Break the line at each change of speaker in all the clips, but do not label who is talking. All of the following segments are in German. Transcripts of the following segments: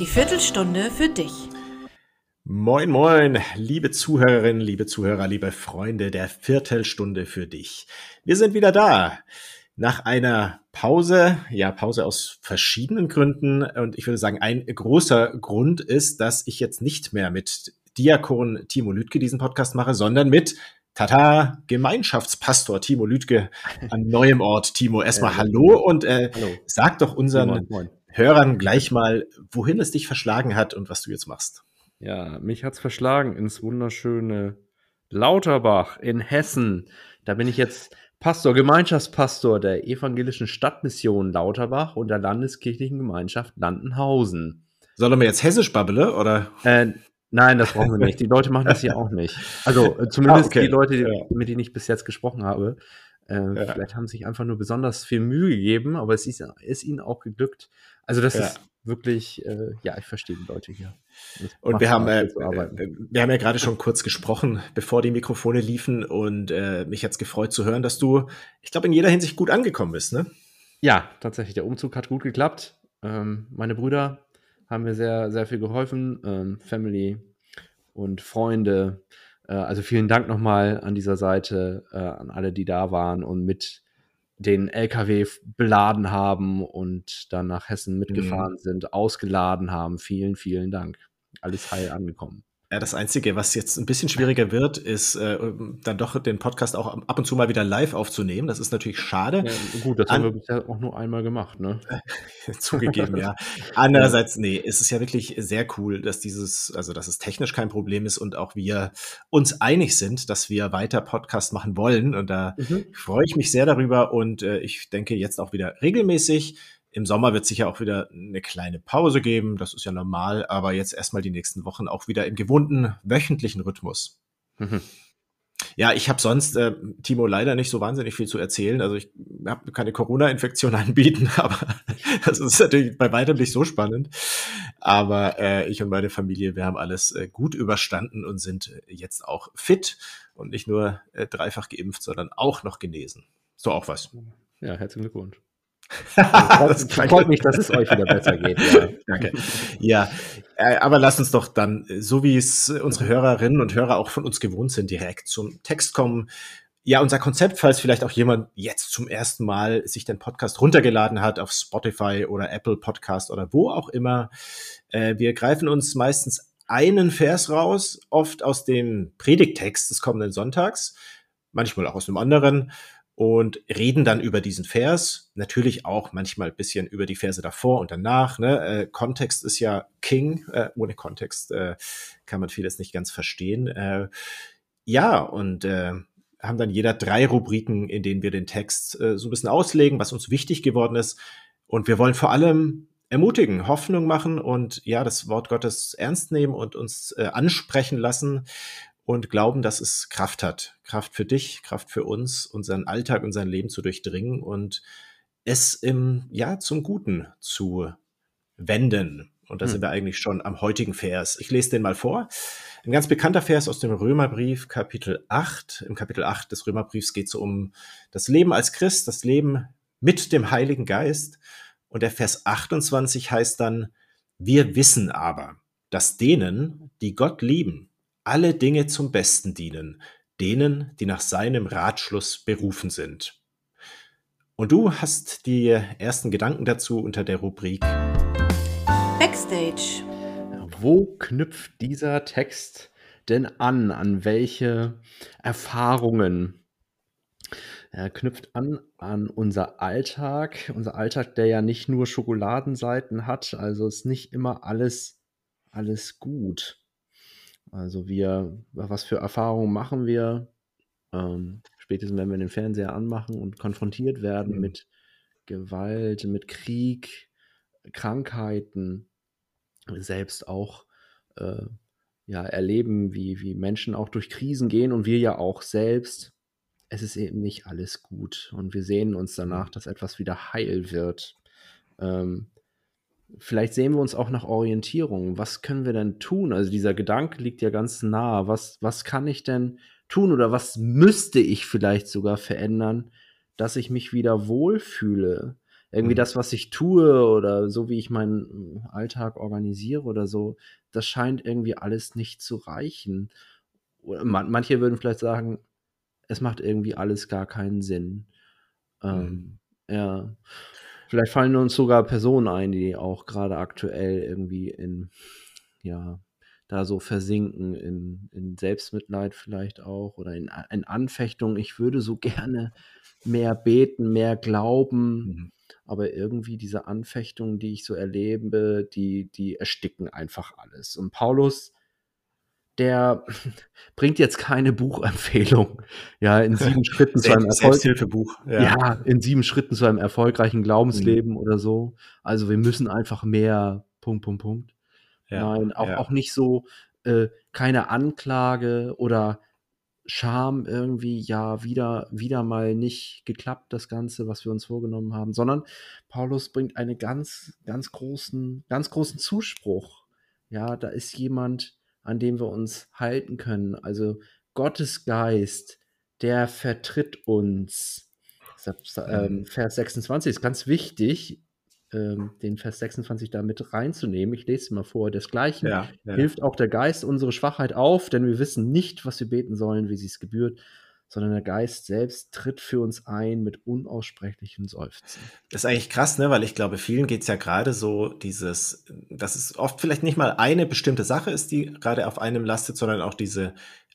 Die Viertelstunde für dich.
Moin, moin, liebe Zuhörerinnen, liebe Zuhörer, liebe Freunde der Viertelstunde für dich. Wir sind wieder da. Nach einer Pause, ja, Pause aus verschiedenen Gründen. Und ich würde sagen, ein großer Grund ist, dass ich jetzt nicht mehr mit Diakon Timo Lütke diesen Podcast mache, sondern mit Tata, Gemeinschaftspastor Timo Lütke an neuem Ort. Timo, erstmal äh, hallo und äh, hallo. sag doch unseren moin, moin. Hörern gleich mal, wohin es dich verschlagen hat und was du jetzt machst.
Ja, mich hat's verschlagen ins wunderschöne Lauterbach in Hessen. Da bin ich jetzt Pastor, Gemeinschaftspastor der evangelischen Stadtmission Lauterbach und der Landeskirchlichen Gemeinschaft Landenhausen.
Soll er mir jetzt hessisch babbele, oder?
Äh, nein, das brauchen wir nicht. Die Leute machen das hier auch nicht. Also äh, zumindest ah, okay. die Leute, ja. mit denen ich bis jetzt gesprochen habe. Äh, ja. Vielleicht haben sich einfach nur besonders viel Mühe gegeben, aber es ist, ist ihnen auch geglückt. Also das ja. ist wirklich, äh, ja, ich verstehe die Leute hier.
Und wir haben, äh, äh, wir haben ja gerade schon kurz gesprochen, bevor die Mikrofone liefen und äh, mich jetzt gefreut zu hören, dass du, ich glaube, in jeder Hinsicht gut angekommen bist, ne?
Ja, tatsächlich. Der Umzug hat gut geklappt. Ähm, meine Brüder haben mir sehr, sehr viel geholfen. Ähm, Family und Freunde. Äh, also vielen Dank nochmal an dieser Seite, äh, an alle, die da waren und mit den LKW beladen haben und dann nach Hessen mitgefahren mhm. sind, ausgeladen haben. Vielen, vielen Dank. Alles heil angekommen.
Ja, das Einzige, was jetzt ein bisschen schwieriger wird, ist äh, dann doch den Podcast auch ab und zu mal wieder live aufzunehmen. Das ist natürlich schade. Ja,
gut, das An haben wir bisher auch nur einmal gemacht, ne?
Zugegeben, ja. Andererseits, nee, ist es ja wirklich sehr cool, dass dieses, also dass es technisch kein Problem ist und auch wir uns einig sind, dass wir weiter Podcast machen wollen. Und da mhm. freue ich mich sehr darüber und äh, ich denke jetzt auch wieder regelmäßig. Im Sommer wird sicher auch wieder eine kleine Pause geben, das ist ja normal, aber jetzt erstmal die nächsten Wochen auch wieder im gewohnten wöchentlichen Rhythmus. Mhm. Ja, ich habe sonst, äh, Timo, leider nicht so wahnsinnig viel zu erzählen. Also ich habe keine Corona-Infektion anbieten, aber das ist natürlich bei weitem nicht so spannend. Aber äh, ich und meine Familie, wir haben alles äh, gut überstanden und sind jetzt auch fit und nicht nur äh, dreifach geimpft, sondern auch noch genesen. So auch was.
Ja, herzlichen Glückwunsch. Das freut mich, dass es euch wieder besser geht. Ja.
Danke. Ja, äh, aber lass uns doch dann, so wie es unsere Hörerinnen und Hörer auch von uns gewohnt sind, direkt zum Text kommen. Ja, unser Konzept, falls vielleicht auch jemand jetzt zum ersten Mal sich den Podcast runtergeladen hat auf Spotify oder Apple Podcast oder wo auch immer. Äh, wir greifen uns meistens einen Vers raus, oft aus dem Predigtext des kommenden Sonntags, manchmal auch aus einem anderen und reden dann über diesen Vers. Natürlich auch manchmal ein bisschen über die Verse davor und danach. Ne? Äh, Kontext ist ja King. Äh, ohne Kontext äh, kann man vieles nicht ganz verstehen. Äh, ja, und äh, haben dann jeder drei Rubriken, in denen wir den Text äh, so ein bisschen auslegen, was uns wichtig geworden ist. Und wir wollen vor allem ermutigen, Hoffnung machen und ja, das Wort Gottes ernst nehmen und uns äh, ansprechen lassen und glauben, dass es Kraft hat. Kraft für dich, Kraft für uns, unseren Alltag, unser Leben zu durchdringen und es im, ja, zum Guten zu wenden. Und da hm. sind wir eigentlich schon am heutigen Vers. Ich lese den mal vor. Ein ganz bekannter Vers aus dem Römerbrief, Kapitel 8. Im Kapitel 8 des Römerbriefs geht es um das Leben als Christ, das Leben mit dem Heiligen Geist. Und der Vers 28 heißt dann, wir wissen aber, dass denen, die Gott lieben, alle Dinge zum Besten dienen, denen, die nach seinem Ratschluss berufen sind. Und du hast die ersten Gedanken dazu unter der Rubrik
Backstage.
Wo knüpft dieser Text denn an? An welche Erfahrungen? Er knüpft an an unser Alltag, unser Alltag, der ja nicht nur Schokoladenseiten hat, also ist nicht immer alles alles gut. Also wir, was für Erfahrungen machen wir? Ähm, spätestens wenn wir den Fernseher anmachen und konfrontiert werden mhm. mit Gewalt, mit Krieg, Krankheiten, selbst auch äh, ja, erleben, wie, wie Menschen auch durch Krisen gehen und wir ja auch selbst. Es ist eben nicht alles gut und wir sehen uns danach, mhm. dass etwas wieder heil wird. Ähm, vielleicht sehen wir uns auch nach Orientierung. Was können wir denn tun? Also dieser Gedanke liegt ja ganz nah. Was, was kann ich denn tun oder was müsste ich vielleicht sogar verändern, dass ich mich wieder wohlfühle? Irgendwie mhm. das, was ich tue oder so, wie ich meinen Alltag organisiere oder so, das scheint irgendwie alles nicht zu reichen. Manche würden vielleicht sagen, es macht irgendwie alles gar keinen Sinn. Ähm, mhm. Ja. Vielleicht fallen uns sogar Personen ein, die auch gerade aktuell irgendwie in, ja, da so versinken in, in Selbstmitleid vielleicht auch oder in, in Anfechtung. Ich würde so gerne mehr beten, mehr glauben, mhm. aber irgendwie diese Anfechtungen, die ich so erlebe, die, die ersticken einfach alles. Und Paulus der bringt jetzt keine Buchempfehlung. Ja, in sieben Schritten zu einem Erfolg
Selbsthilfebuch.
Ja. ja. in sieben Schritten zu einem erfolgreichen Glaubensleben mhm. oder so. Also wir müssen einfach mehr Punkt, Punkt, Punkt. Ja, Nein, auch, ja. auch nicht so äh, keine Anklage oder Scham irgendwie, ja, wieder, wieder mal nicht geklappt, das Ganze, was wir uns vorgenommen haben, sondern Paulus bringt einen ganz, ganz großen, ganz großen Zuspruch. Ja, da ist jemand, an dem wir uns halten können. Also Gottes Geist, der vertritt uns. Ähm. Vers 26 ist ganz wichtig, ähm, den Vers 26 da mit reinzunehmen. Ich lese es mal vor. Desgleichen ja, ja. hilft auch der Geist unsere Schwachheit auf, denn wir wissen nicht, was wir beten sollen, wie sie es gebührt sondern der Geist selbst tritt für uns ein mit unaussprechlichen Seufzen.
Das ist eigentlich krass, ne? weil ich glaube, vielen geht es ja gerade so dieses, dass es oft vielleicht nicht mal eine bestimmte Sache ist, die gerade auf einem lastet, sondern auch diese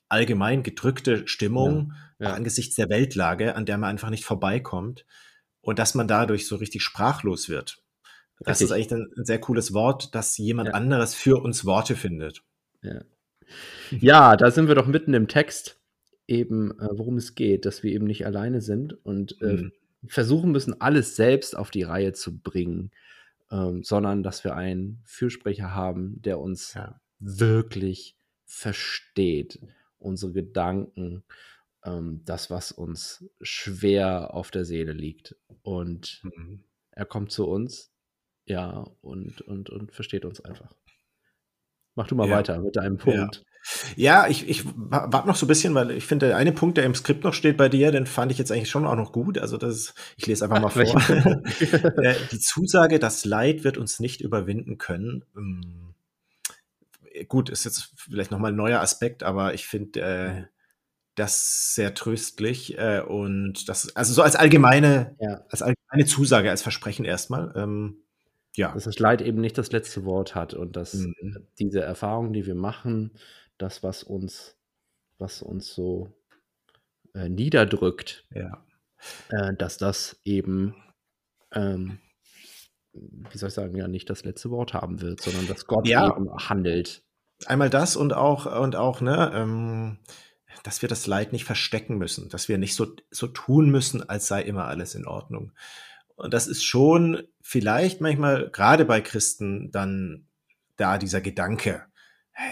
allgemein gedrückte Stimmung ja, ja. angesichts der Weltlage, an der man einfach nicht vorbeikommt und dass man dadurch so richtig sprachlos wird. Das richtig. ist eigentlich ein, ein, sehr cooles Wort, dass jemand ja. anderes für uns Worte findet.
Ja. ja, da sind wir doch mitten im Text eben, äh, worum es geht, dass wir eben nicht alleine sind und äh, mhm. versuchen müssen, alles selbst auf die Reihe zu bringen, ähm, sondern dass wir einen Fürsprecher haben, der uns ja. wirklich versteht, unsere Gedanken, ähm, das, was uns schwer auf der Seele liegt. Und mhm. er kommt zu uns, ja, und, und, und versteht uns einfach. Mach du mal ja. weiter mit deinem Punkt.
Ja. Ja, ich, ich warte noch so ein bisschen, weil ich finde, der eine Punkt, der im Skript noch steht bei dir, den fand ich jetzt eigentlich schon auch noch gut. Also das ist, ich lese einfach mal vor. Äh, die Zusage, das Leid wird uns nicht überwinden können. Ähm, gut, ist jetzt vielleicht nochmal ein neuer Aspekt, aber ich finde äh, das sehr tröstlich äh, und das, also so als allgemeine, ja. als allgemeine Zusage, als Versprechen erstmal. Ähm,
ja. Dass das Leid eben nicht das letzte Wort hat und dass mhm. diese Erfahrungen, die wir machen, das, was uns, was uns so äh, niederdrückt,
ja.
äh, dass das eben, ähm, wie soll ich sagen, ja nicht das letzte Wort haben wird, sondern dass Gott ja. eben handelt.
Einmal das und auch, und auch, ne, ähm, dass wir das Leid nicht verstecken müssen, dass wir nicht so, so tun müssen, als sei immer alles in Ordnung. Und das ist schon vielleicht manchmal, gerade bei Christen, dann da dieser Gedanke,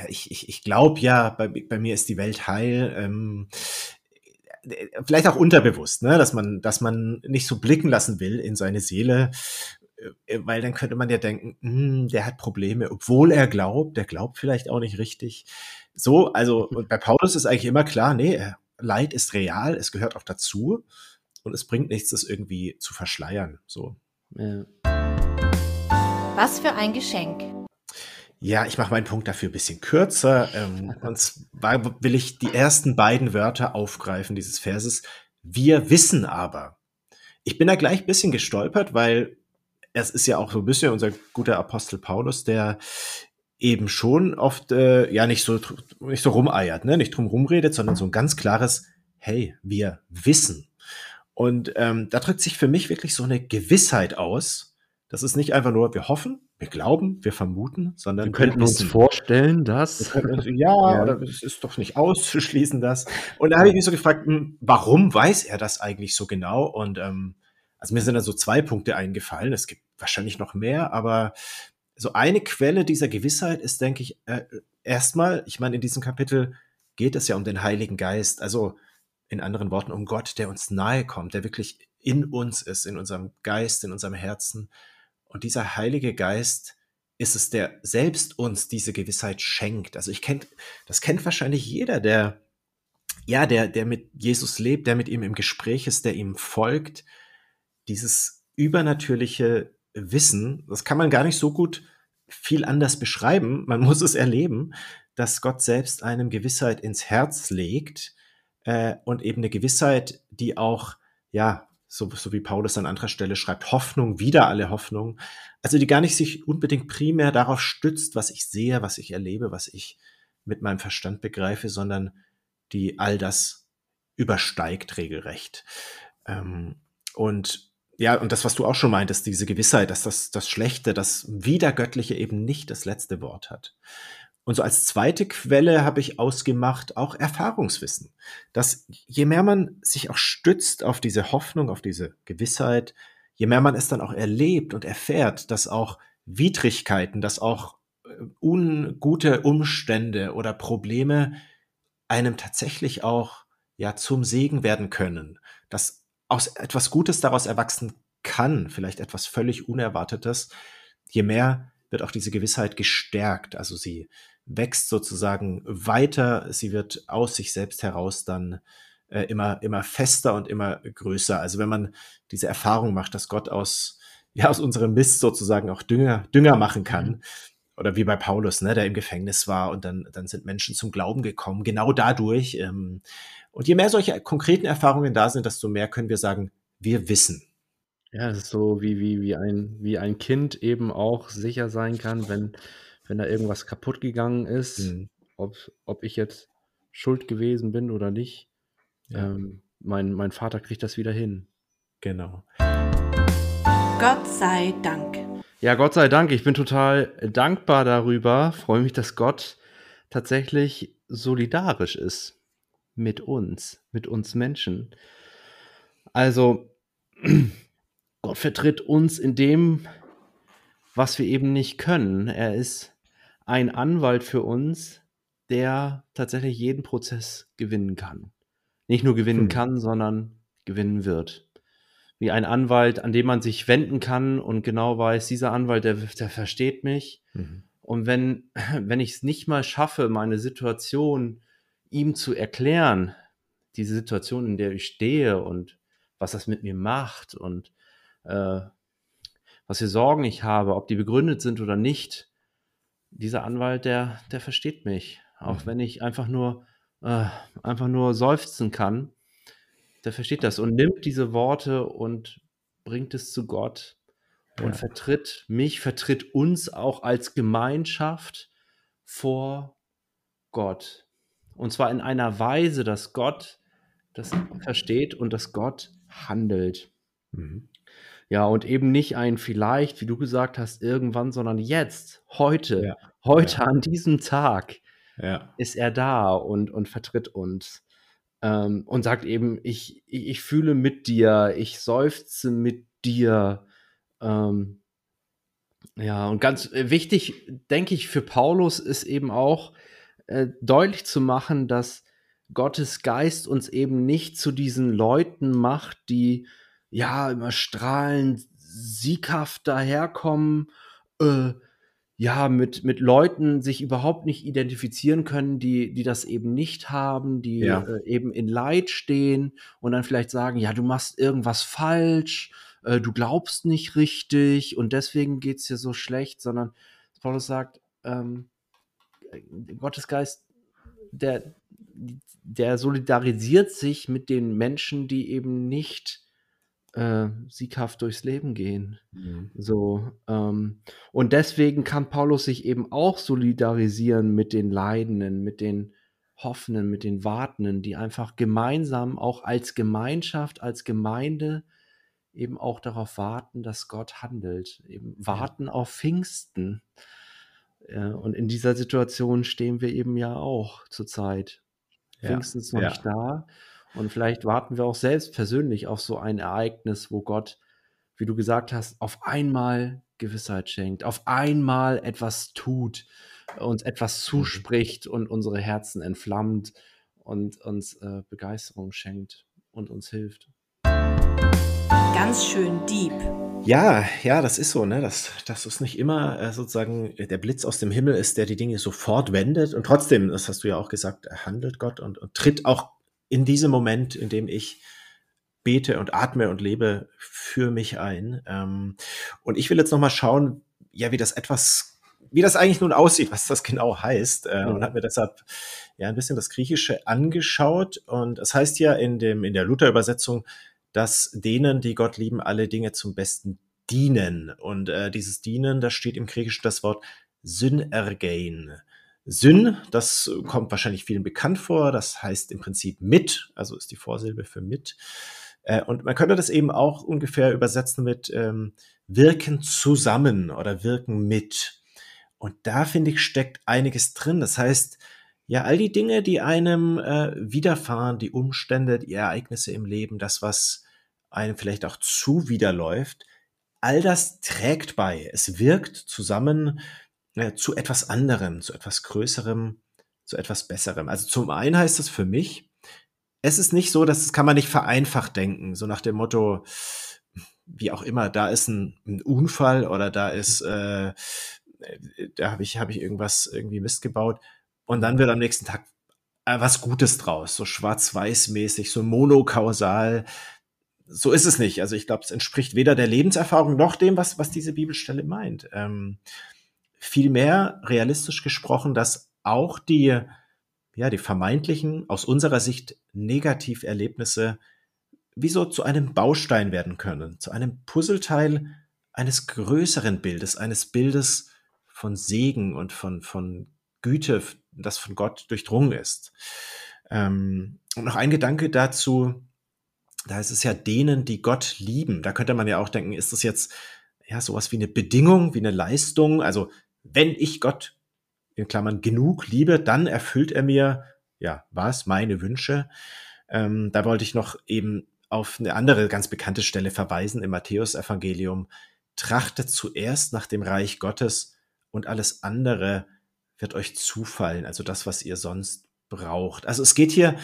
ich, ich, ich glaube ja, bei, bei mir ist die Welt heil. Ähm, vielleicht auch unterbewusst, ne? dass man, dass man nicht so blicken lassen will in seine Seele, äh, weil dann könnte man ja denken, hm, der hat Probleme, obwohl er glaubt, der glaubt vielleicht auch nicht richtig. So, also und bei Paulus ist eigentlich immer klar, nee, Leid ist real, es gehört auch dazu und es bringt nichts, das irgendwie zu verschleiern. So. Ja.
Was für ein Geschenk.
Ja, ich mache meinen Punkt dafür ein bisschen kürzer. Ähm, und zwar will ich die ersten beiden Wörter aufgreifen dieses Verses. Wir wissen aber. Ich bin da gleich ein bisschen gestolpert, weil es ist ja auch so ein bisschen unser guter Apostel Paulus, der eben schon oft äh, ja nicht so nicht so rumeiert, ne, nicht drum rumredet, sondern so ein ganz klares Hey, wir wissen. Und ähm, da drückt sich für mich wirklich so eine Gewissheit aus. Das ist nicht einfach nur, wir hoffen, wir glauben, wir vermuten, sondern
wir könnten wir uns vorstellen, dass.
Uns, ja, ja, oder es ist doch nicht auszuschließen, dass. Und da habe ich mich so gefragt, hm, warum weiß er das eigentlich so genau? Und ähm, also mir sind da so zwei Punkte eingefallen. Es gibt wahrscheinlich noch mehr, aber so eine Quelle dieser Gewissheit ist, denke ich, äh, erstmal, ich meine, in diesem Kapitel geht es ja um den Heiligen Geist. Also in anderen Worten um Gott, der uns nahe kommt, der wirklich in uns ist, in unserem Geist, in unserem Herzen. Und dieser Heilige Geist ist es, der selbst uns diese Gewissheit schenkt. Also ich kennt, das kennt wahrscheinlich jeder, der, ja, der, der mit Jesus lebt, der mit ihm im Gespräch ist, der ihm folgt. Dieses übernatürliche Wissen, das kann man gar nicht so gut viel anders beschreiben, man muss es erleben, dass Gott selbst einem Gewissheit ins Herz legt äh, und eben eine Gewissheit, die auch, ja, so, so wie Paulus an anderer Stelle schreibt, Hoffnung, wieder alle Hoffnung, also die gar nicht sich unbedingt primär darauf stützt, was ich sehe, was ich erlebe, was ich mit meinem Verstand begreife, sondern die all das übersteigt regelrecht. Ähm, und ja, und das, was du auch schon meintest, diese Gewissheit, dass das, das Schlechte, das Wiedergöttliche eben nicht das letzte Wort hat. Und so als zweite Quelle habe ich ausgemacht auch Erfahrungswissen. Dass je mehr man sich auch stützt auf diese Hoffnung, auf diese Gewissheit, je mehr man es dann auch erlebt und erfährt, dass auch Widrigkeiten, dass auch äh, ungute Umstände oder Probleme einem tatsächlich auch ja zum Segen werden können, dass aus etwas Gutes daraus erwachsen kann, vielleicht etwas völlig Unerwartetes, je mehr wird auch diese Gewissheit gestärkt. Also sie wächst sozusagen weiter, sie wird aus sich selbst heraus dann äh, immer, immer fester und immer größer. Also wenn man diese Erfahrung macht, dass Gott aus, ja, aus unserem Mist sozusagen auch Dünger, Dünger machen kann, mhm. oder wie bei Paulus, ne, der im Gefängnis war und dann, dann sind Menschen zum Glauben gekommen, genau dadurch. Ähm, und je mehr solche konkreten Erfahrungen da sind, desto mehr können wir sagen, wir wissen.
Ja, es ist so wie, wie, wie, ein, wie ein Kind eben auch sicher sein kann, wenn, wenn da irgendwas kaputt gegangen ist, mhm. ob, ob ich jetzt schuld gewesen bin oder nicht. Ja. Ähm, mein, mein Vater kriegt das wieder hin.
Genau.
Gott sei Dank.
Ja, Gott sei Dank. Ich bin total dankbar darüber. Freue mich, dass Gott tatsächlich solidarisch ist mit uns, mit uns Menschen. Also, Gott vertritt uns in dem, was wir eben nicht können. Er ist ein Anwalt für uns, der tatsächlich jeden Prozess gewinnen kann. Nicht nur gewinnen hm. kann, sondern gewinnen wird. Wie ein Anwalt, an dem man sich wenden kann und genau weiß, dieser Anwalt, der, der versteht mich. Mhm. Und wenn, wenn ich es nicht mal schaffe, meine Situation ihm zu erklären, diese Situation, in der ich stehe und was das mit mir macht und äh, was für Sorgen ich habe, ob die begründet sind oder nicht, dieser Anwalt, der, der versteht mich. Auch mhm. wenn ich einfach nur, äh, einfach nur seufzen kann, der versteht das und nimmt diese Worte und bringt es zu Gott und ja. vertritt mich, vertritt uns auch als Gemeinschaft vor Gott. Und zwar in einer Weise, dass Gott das versteht und dass Gott handelt. Mhm. Ja, und eben nicht ein vielleicht, wie du gesagt hast, irgendwann, sondern jetzt, heute, ja. heute ja. an diesem Tag ja. ist er da und, und vertritt uns. Ähm, und sagt eben, ich, ich, ich, fühle mit dir, ich seufze mit dir. Ähm, ja, und ganz wichtig, denke ich, für Paulus ist eben auch äh, deutlich zu machen, dass Gottes Geist uns eben nicht zu diesen Leuten macht, die ja, immer strahlend, sieghaft daherkommen, äh, ja, mit, mit Leuten sich überhaupt nicht identifizieren können, die, die das eben nicht haben, die ja. äh, eben in Leid stehen und dann vielleicht sagen, ja, du machst irgendwas falsch, äh, du glaubst nicht richtig und deswegen geht es dir so schlecht, sondern Paulus sagt, ähm, Gottes Geist, der, der solidarisiert sich mit den Menschen, die eben nicht äh, sieghaft durchs Leben gehen. Mhm. So, ähm, und deswegen kann Paulus sich eben auch solidarisieren mit den Leidenden, mit den Hoffenden, mit den Wartenden, die einfach gemeinsam auch als Gemeinschaft, als Gemeinde eben auch darauf warten, dass Gott handelt, eben warten auf Pfingsten. Und in dieser Situation stehen wir eben ja auch zurzeit. Ja. Pfingsten ist noch ja. nicht da. Und vielleicht warten wir auch selbst persönlich auf so ein Ereignis, wo Gott, wie du gesagt hast, auf einmal Gewissheit schenkt, auf einmal etwas tut, uns etwas mhm. zuspricht und unsere Herzen entflammt und uns äh, Begeisterung schenkt und uns hilft.
Ganz schön deep.
Ja, ja, das ist so, ne? Das, das ist nicht immer äh, sozusagen der Blitz aus dem Himmel ist, der die Dinge sofort wendet. Und trotzdem, das hast du ja auch gesagt, handelt Gott und, und tritt auch in diesem Moment, in dem ich bete und atme und lebe für mich ein. Ähm, und ich will jetzt noch mal schauen, ja, wie das etwas, wie das eigentlich nun aussieht, was das genau heißt. Äh, Und habe mir deshalb ja ein bisschen das Griechische angeschaut. Und es heißt ja in dem in der Luther-Übersetzung, dass denen, die Gott lieben, alle Dinge zum Besten dienen. Und äh, dieses Dienen, da steht im Griechischen das Wort Synergein. Syn, das kommt wahrscheinlich vielen bekannt vor. Das heißt im Prinzip mit, also ist die Vorsilbe für mit. Äh, und man könnte das eben auch ungefähr übersetzen mit ähm, wirken zusammen oder wirken mit. Und da finde ich steckt einiges drin. Das heißt, ja, all die Dinge, die einem äh, widerfahren, die Umstände, die Ereignisse im Leben, das, was einem vielleicht auch zuwiderläuft, all das trägt bei. Es wirkt zusammen äh, zu etwas anderem, zu etwas Größerem, zu etwas Besserem. Also zum einen heißt es für mich, es ist nicht so, dass das kann man nicht vereinfacht denken, so nach dem Motto, wie auch immer, da ist ein, ein Unfall oder da ist, äh, da habe ich, hab ich irgendwas irgendwie Mist gebaut und dann wird am nächsten Tag äh, was Gutes draus, so schwarz-weiß-mäßig, so monokausal. So ist es nicht. Also ich glaube, es entspricht weder der Lebenserfahrung noch dem, was, was diese Bibelstelle meint. Ähm, vielmehr realistisch gesprochen, dass auch die, ja, die vermeintlichen, aus unserer Sicht Negativerlebnisse wie so zu einem Baustein werden können, zu einem Puzzleteil eines größeren Bildes, eines Bildes von Segen und von, von Güte, das von Gott durchdrungen ist. Ähm, und noch ein Gedanke dazu, da ist es ja denen, die Gott lieben. Da könnte man ja auch denken, ist das jetzt ja sowas wie eine Bedingung, wie eine Leistung? Also wenn ich Gott in Klammern genug liebe, dann erfüllt er mir ja was meine Wünsche. Ähm, da wollte ich noch eben auf eine andere ganz bekannte Stelle verweisen im Matthäusevangelium. Trachtet zuerst nach dem Reich Gottes und alles andere wird euch zufallen, also das, was ihr sonst braucht. Also es geht hier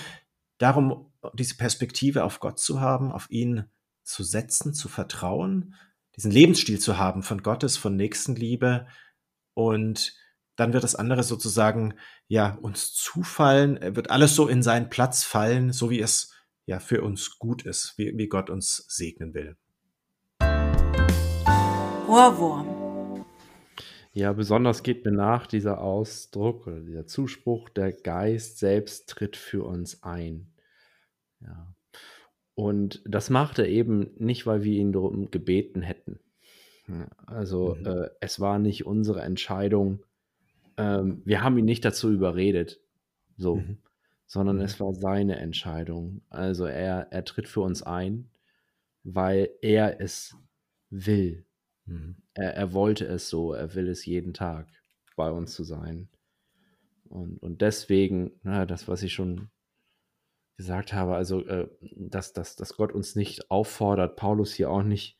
darum, diese Perspektive auf Gott zu haben, auf ihn zu setzen, zu vertrauen, diesen Lebensstil zu haben von Gottes, von Nächstenliebe und dann wird das andere sozusagen ja uns zufallen, wird alles so in seinen Platz fallen, so wie es ja für uns gut ist, wie, wie Gott uns segnen will.
Ohrwurm.
Ja, besonders geht mir nach dieser Ausdruck oder dieser Zuspruch, der Geist selbst tritt für uns ein. Ja. Und das macht er eben nicht, weil wir ihn darum gebeten hätten. Also mhm. äh, es war nicht unsere Entscheidung. Ähm, wir haben ihn nicht dazu überredet. So. Mhm sondern mhm. es war seine Entscheidung. Also er, er tritt für uns ein, weil er es will. Mhm. Er, er wollte es so, er will es jeden Tag bei uns zu sein. Und, und deswegen, na, das, was ich schon gesagt habe, also, äh, dass, dass, dass Gott uns nicht auffordert, Paulus hier auch nicht,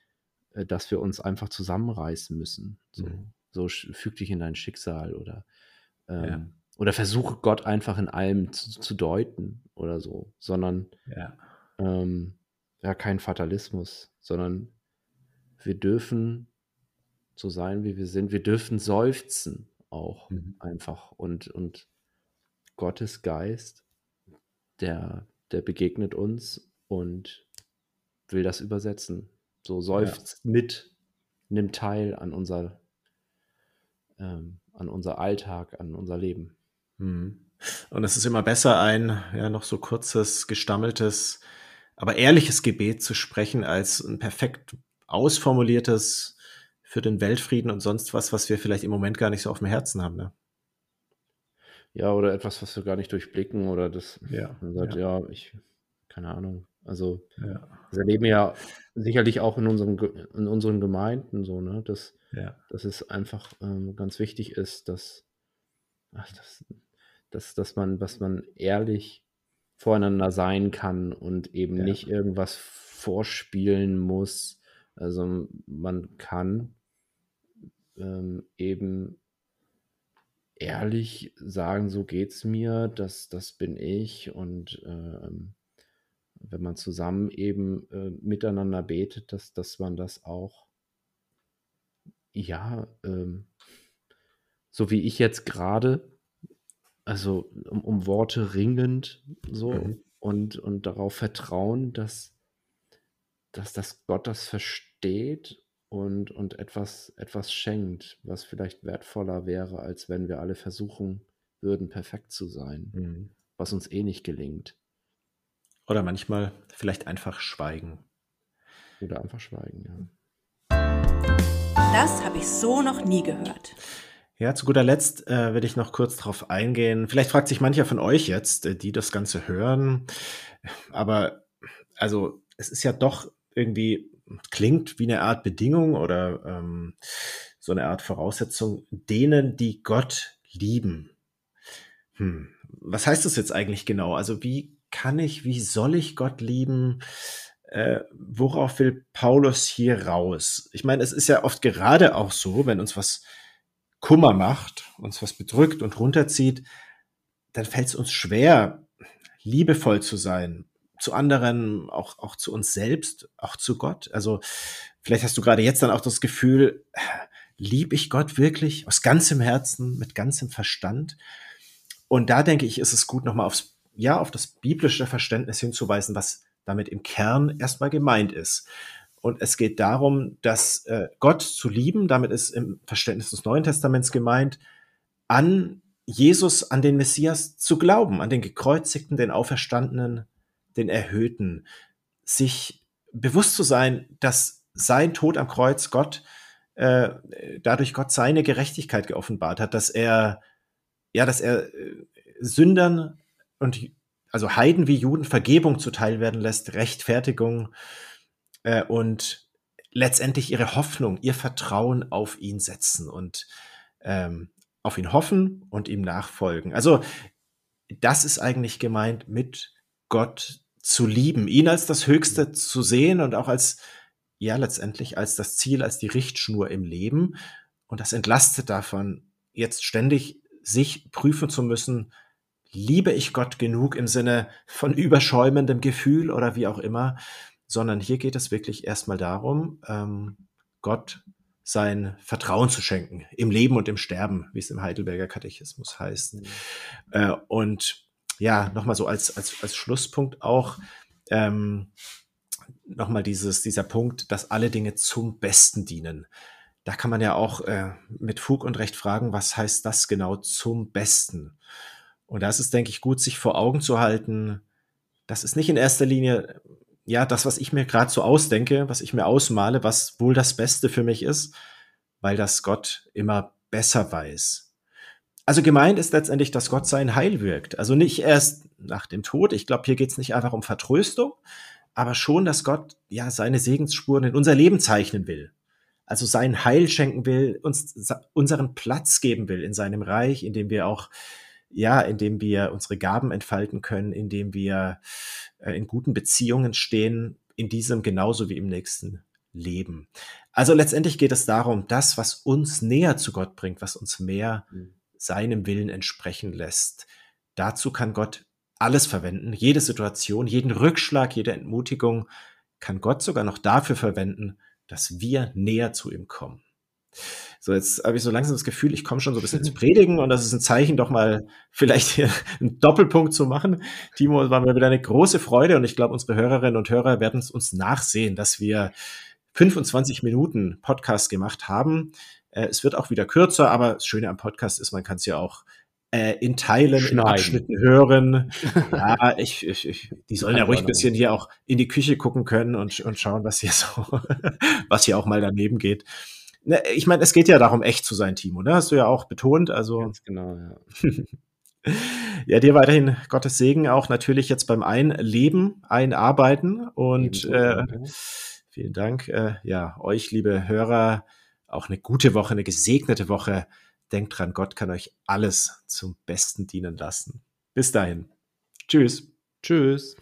dass wir uns einfach zusammenreißen müssen. So, mhm. so füg dich in dein Schicksal oder ähm, ja oder versuche Gott einfach in allem zu, zu deuten oder so, sondern ja. Ähm, ja, kein Fatalismus, sondern wir dürfen so sein, wie wir sind. Wir dürfen seufzen auch mhm. einfach und, und Gottes Geist, der, der begegnet uns und will das übersetzen. So seufzt ja. mit, nimmt teil an unser, ähm, an unser Alltag, an unser Leben.
Mhm. Und es ist immer besser, ein ja noch so kurzes, gestammeltes, aber ehrliches Gebet zu sprechen, als ein perfekt ausformuliertes für den Weltfrieden und sonst was, was wir vielleicht im Moment gar nicht so auf dem Herzen haben. Ne?
Ja, oder etwas, was wir gar nicht durchblicken oder das ja, man sagt, ja. ja, ich, keine Ahnung. Also ja. wir erleben ja sicherlich auch in, unserem, in unseren Gemeinden so, ne, dass, ja. dass es einfach ähm, ganz wichtig ist, dass, ach, das, dass, dass man, was man ehrlich voreinander sein kann und eben ja. nicht irgendwas vorspielen muss. Also man kann ähm, eben ehrlich sagen, so geht's mir, das, das bin ich und ähm, wenn man zusammen eben äh, miteinander betet, dass, dass man das auch, ja, ähm, so wie ich jetzt gerade also um, um Worte ringend so mhm. und, und darauf vertrauen, dass, dass, dass Gott das versteht und, und etwas, etwas schenkt, was vielleicht wertvoller wäre, als wenn wir alle versuchen würden, perfekt zu sein,
Mhm.
was uns eh nicht gelingt.
Oder manchmal vielleicht einfach schweigen.
Oder einfach schweigen, ja.
Das habe ich so noch nie gehört.
Ja, zu guter Letzt äh, will ich noch kurz darauf eingehen. Vielleicht fragt sich mancher von euch jetzt, äh, die das Ganze hören, aber also es ist ja doch irgendwie, klingt wie eine Art Bedingung oder ähm, so eine Art Voraussetzung, denen, die Gott lieben. Hm. Was heißt das jetzt eigentlich genau? Also wie kann ich, wie soll ich Gott lieben? Äh, worauf will Paulus hier raus? Ich meine, es ist ja oft gerade auch so, wenn uns was Kummer macht, uns was bedrückt und runterzieht, dann fällt es uns schwer, liebevoll zu sein. Zu anderen, auch, auch zu uns selbst, auch zu Gott. Also vielleicht hast du gerade jetzt dann auch das Gefühl, lieb ich Gott wirklich aus ganzem Herzen, mit ganzem Verstand? Und da denke ich, ist es gut, nochmal aufs, ja, auf das biblische Verständnis hinzuweisen, was damit im Kern erstmal gemeint ist. Und es geht darum, dass äh, Gott zu lieben, damit ist im Verständnis des Neuen Testaments gemeint, an Jesus, an den Messias zu glauben, an den gekreuzigten, den auferstandenen, den erhöhten, sich bewusst zu sein, dass sein Tod am Kreuz Gott, äh, dadurch Gott seine Gerechtigkeit geoffenbart hat, dass er, ja, dass er äh, Sündern und also Heiden wie Juden Vergebung zuteil werden lässt, Rechtfertigung äh, und letztendlich ihre Hoffnung, ihr Vertrauen auf ihn setzen und ähm, auf ihn hoffen und ihm nachfolgen. Also das ist eigentlich gemeint, mit Gott zu lieben, ihn als das Höchste zu sehen und auch als, ja, letztendlich als das Ziel, als die Richtschnur im Leben. Und das entlastet davon, jetzt ständig sich prüfen zu müssen, liebe ich Gott genug im Sinne von überschäumendem Gefühl oder wie auch immer, sondern hier geht es wirklich erstmal darum, ähm, Gott sein Vertrauen zu schenken, im Leben und im Sterben, wie es im Heidelberger Katechismus heißt. Mhm. Äh, und ja, nochmal so als, als, als Schlusspunkt auch, ähm, nochmal dieses, dieser Punkt, dass alle Dinge zum Besten dienen. Da kann man ja auch äh, mit Fug und Recht fragen, was heißt das genau zum Besten? Und da ist denke ich, gut, sich vor Augen zu halten, das ist nicht in erster Linie ja, das, was ich mir gerade so ausdenke, was ich mir ausmale, was wohl das Beste für mich ist, weil das Gott immer besser weiß. Also gemeint ist letztendlich, dass Gott sein Heil wirkt. Also nicht erst nach dem Tod. Ich glaube, hier geht es nicht einfach um Vertröstung, aber schon, dass Gott ja seine Segensspuren in unser Leben zeichnen will. Also sein Heil schenken will, uns unseren Platz geben will in seinem Reich, in dem wir auch ja, indem wir unsere Gaben entfalten können, indem wir äh, in guten Beziehungen stehen, in diesem genauso wie im nächsten Leben. Also letztendlich geht es darum, das, was uns näher zu Gott bringt, was uns mehr mhm. seinem Willen entsprechen lässt. Dazu kann Gott alles verwenden, jede Situation, jeden Rückschlag, jede Entmutigung kann Gott sogar noch dafür verwenden, dass wir näher zu ihm kommen. So, jetzt habe ich so langsam das Gefühl, ich komme schon so ein bisschen zu predigen und das ist ein Zeichen, doch mal vielleicht hier einen Doppelpunkt zu machen. Timo, war mir wieder eine große Freude und ich glaube, unsere Hörerinnen und Hörer werden es uns nachsehen, dass wir 25 Minuten Podcast gemacht haben. Äh, es wird auch wieder kürzer, aber das Schöne am Podcast ist, man kann es ja auch äh, in Teilen, Schneiden. in Abschnitten hören. Ja, ich, ich, ich die sollen ja ruhig ein bisschen hier auch in die Küche gucken können und, und schauen, was hier so, was hier auch mal daneben geht. Ne, ich meine, es geht ja darum, echt zu sein, Timo, ne? Hast du ja auch betont. Also.
Ganz genau, ja.
ja, dir weiterhin Gottes Segen auch natürlich jetzt beim Einleben, Einarbeiten und äh, vielen Dank. Äh, ja, euch, liebe Hörer, auch eine gute Woche, eine gesegnete Woche. Denkt dran, Gott kann euch alles zum Besten dienen lassen. Bis dahin. Tschüss.
Tschüss.